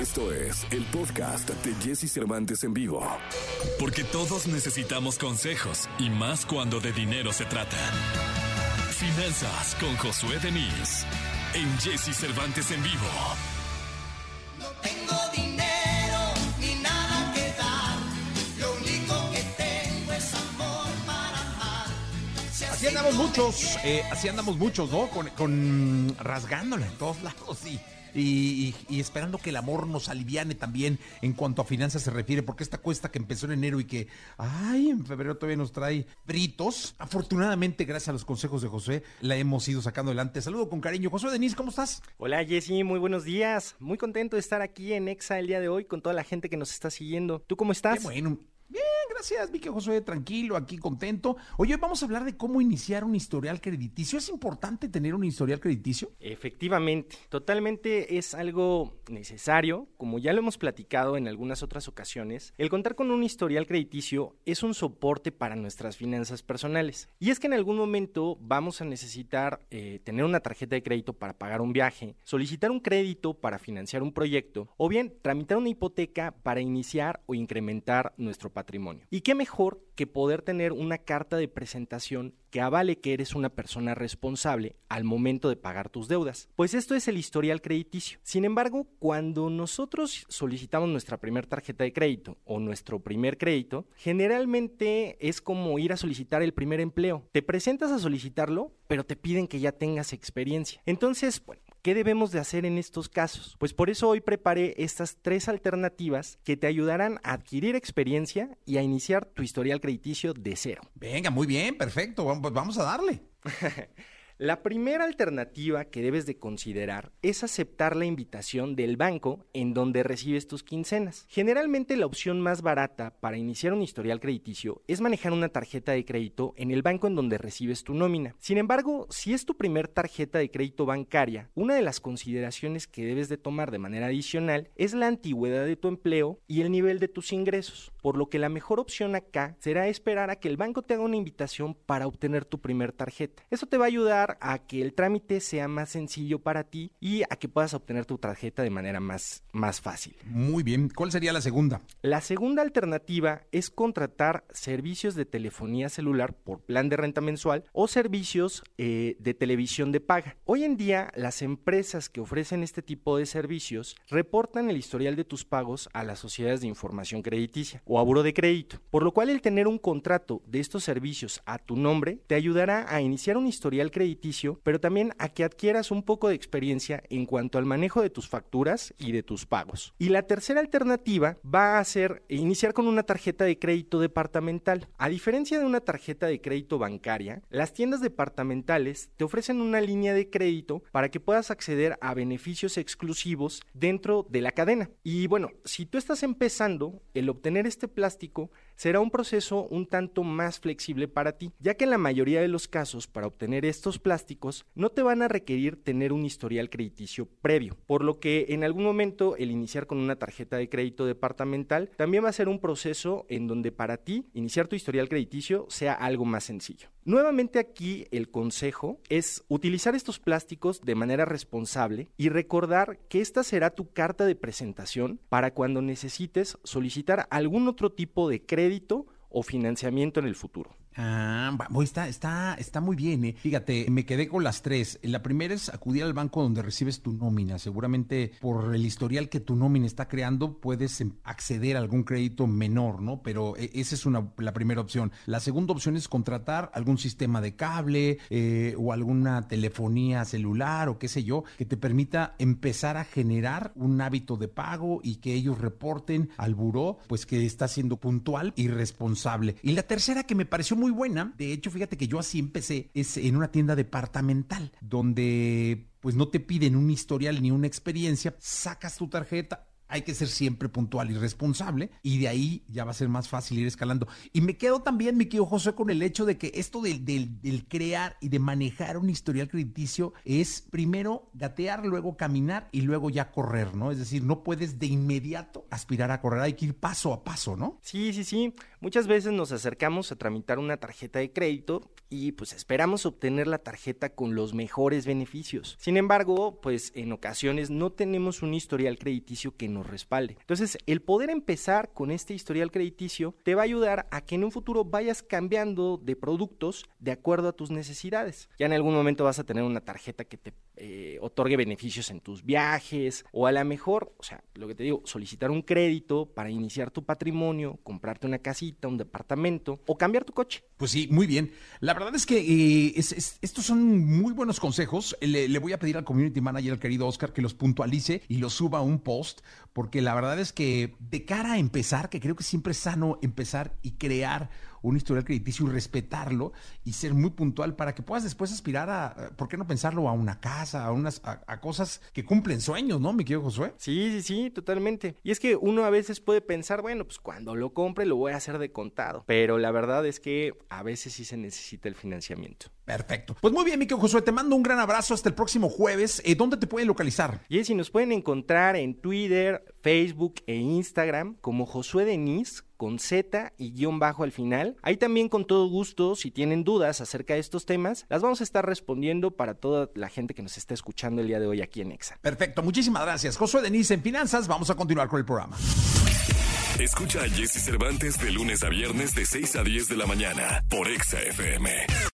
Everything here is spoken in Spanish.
Esto es el podcast de Jesse Cervantes en vivo. Porque todos necesitamos consejos y más cuando de dinero se trata. Finanzas con Josué Denis en Jesse Cervantes en vivo. No tengo dinero ni nada que dar. Lo único que tengo es amor para amar. Si Así andamos muchos, eh, así andamos muchos, ¿no? Con, con rasgándola en todos lados y, y, y- y esperando que el amor nos aliviane también en cuanto a finanzas se refiere, porque esta cuesta que empezó en enero y que, ay, en febrero todavía nos trae fritos. Afortunadamente, gracias a los consejos de José, la hemos ido sacando adelante. Saludo con cariño. José Denis, ¿cómo estás? Hola Jessy, muy buenos días. Muy contento de estar aquí en Exa el día de hoy con toda la gente que nos está siguiendo. ¿Tú cómo estás? Qué bueno. Gracias, Vicky Josué, tranquilo, aquí contento. Oye, hoy vamos a hablar de cómo iniciar un historial crediticio. ¿Es importante tener un historial crediticio? Efectivamente, totalmente es algo necesario, como ya lo hemos platicado en algunas otras ocasiones, el contar con un historial crediticio es un soporte para nuestras finanzas personales. Y es que en algún momento vamos a necesitar eh, tener una tarjeta de crédito para pagar un viaje, solicitar un crédito para financiar un proyecto o bien tramitar una hipoteca para iniciar o incrementar nuestro patrimonio. ¿Y qué mejor que poder tener una carta de presentación que avale que eres una persona responsable al momento de pagar tus deudas. Pues esto es el historial crediticio. Sin embargo, cuando nosotros solicitamos nuestra primera tarjeta de crédito o nuestro primer crédito, generalmente es como ir a solicitar el primer empleo. Te presentas a solicitarlo, pero te piden que ya tengas experiencia. Entonces, bueno, ¿Qué debemos de hacer en estos casos? Pues por eso hoy preparé estas tres alternativas que te ayudarán a adquirir experiencia y a iniciar tu historial crediticio de cero. Venga, muy bien, perfecto. Vamos, pues vamos a darle. La primera alternativa que debes de considerar es aceptar la invitación del banco en donde recibes tus quincenas. Generalmente la opción más barata para iniciar un historial crediticio es manejar una tarjeta de crédito en el banco en donde recibes tu nómina. Sin embargo, si es tu primer tarjeta de crédito bancaria, una de las consideraciones que debes de tomar de manera adicional es la antigüedad de tu empleo y el nivel de tus ingresos, por lo que la mejor opción acá será esperar a que el banco te haga una invitación para obtener tu primer tarjeta. Eso te va a ayudar a que el trámite sea más sencillo para ti y a que puedas obtener tu tarjeta de manera más, más fácil. Muy bien. ¿Cuál sería la segunda? La segunda alternativa es contratar servicios de telefonía celular por plan de renta mensual o servicios eh, de televisión de paga. Hoy en día las empresas que ofrecen este tipo de servicios reportan el historial de tus pagos a las sociedades de información crediticia o a de crédito, por lo cual el tener un contrato de estos servicios a tu nombre te ayudará a iniciar un historial crediticio, pero también a que adquieras un poco de experiencia en cuanto al manejo de tus facturas y de tus pagos. Y la tercera alternativa va a ser iniciar con una tarjeta de crédito departamental. A diferencia de una tarjeta de crédito bancaria, las tiendas departamentales te ofrecen una línea de crédito para que puedas acceder a beneficios exclusivos dentro de la cadena. Y bueno, si tú estás empezando, el obtener este plástico será un proceso un tanto más flexible para ti, ya que en la mayoría de los casos para obtener estos plásticos no te van a requerir tener un historial crediticio previo, por lo que en algún momento el iniciar con una tarjeta de crédito departamental también va a ser un proceso en donde para ti iniciar tu historial crediticio sea algo más sencillo. Nuevamente aquí el consejo es utilizar estos plásticos de manera responsable y recordar que esta será tu carta de presentación para cuando necesites solicitar algún otro tipo de crédito o financiamiento en el futuro. Ah, está, está, está muy bien, ¿eh? Fíjate, me quedé con las tres. La primera es acudir al banco donde recibes tu nómina. Seguramente por el historial que tu nómina está creando puedes em, acceder a algún crédito menor, ¿no? Pero eh, esa es una, la primera opción. La segunda opción es contratar algún sistema de cable eh, o alguna telefonía celular o qué sé yo, que te permita empezar a generar un hábito de pago y que ellos reporten al buró, pues que está siendo puntual y responsable. Y la tercera que me pareció muy buena, de hecho, fíjate que yo así empecé, es en una tienda departamental, donde pues no te piden un historial ni una experiencia, sacas tu tarjeta, hay que ser siempre puntual y responsable y de ahí ya va a ser más fácil ir escalando. Y me quedo también, mi querido José, con el hecho de que esto del, del- del crear y de manejar un historial crediticio es primero gatear, luego caminar y luego ya correr, ¿no? Es decir, no puedes de inmediato aspirar a correr, hay que ir paso a paso, ¿no? Sí, sí, sí. Muchas veces nos acercamos a tramitar una tarjeta de crédito y pues esperamos obtener la tarjeta con los mejores beneficios. Sin embargo, pues en ocasiones no tenemos un historial crediticio que respalde. Entonces, el poder empezar con este historial crediticio te va a ayudar a que en un futuro vayas cambiando de productos de acuerdo a tus necesidades. Ya en algún momento vas a tener una tarjeta que te eh, otorgue beneficios en tus viajes o a lo mejor, o sea, lo que te digo, solicitar un crédito para iniciar tu patrimonio, comprarte una casita, un departamento o cambiar tu coche. Pues sí, muy bien. La verdad es que eh, es- es- estos son muy buenos consejos. Le, le voy a pedir al community manager, al querido Oscar, que los puntualice y los suba a un post, porque la verdad es que de cara a empezar, que creo que siempre es sano empezar y crear un historial crediticio y respetarlo y ser muy puntual para que puedas después aspirar a, ¿por qué no pensarlo? A una casa, a unas a, a cosas que cumplen sueños, ¿no, mi querido Josué? Sí, sí, sí, totalmente. Y es que uno a veces puede pensar, bueno, pues cuando lo compre lo voy a hacer de contado. Pero la verdad es que a veces sí se necesita el financiamiento. Perfecto. Pues muy bien, mi querido Josué, te mando un gran abrazo hasta el próximo jueves. Eh, ¿Dónde te pueden localizar? Y si nos pueden encontrar en Twitter, Facebook e Instagram como Josué Denis con Z y guion bajo al final. Ahí también con todo gusto, si tienen dudas acerca de estos temas, las vamos a estar respondiendo para toda la gente que nos está escuchando el día de hoy aquí en EXA. Perfecto, muchísimas gracias. Josué Denise en Finanzas, vamos a continuar con el programa. Escucha a Jesse Cervantes de lunes a viernes de 6 a 10 de la mañana por Exa FM.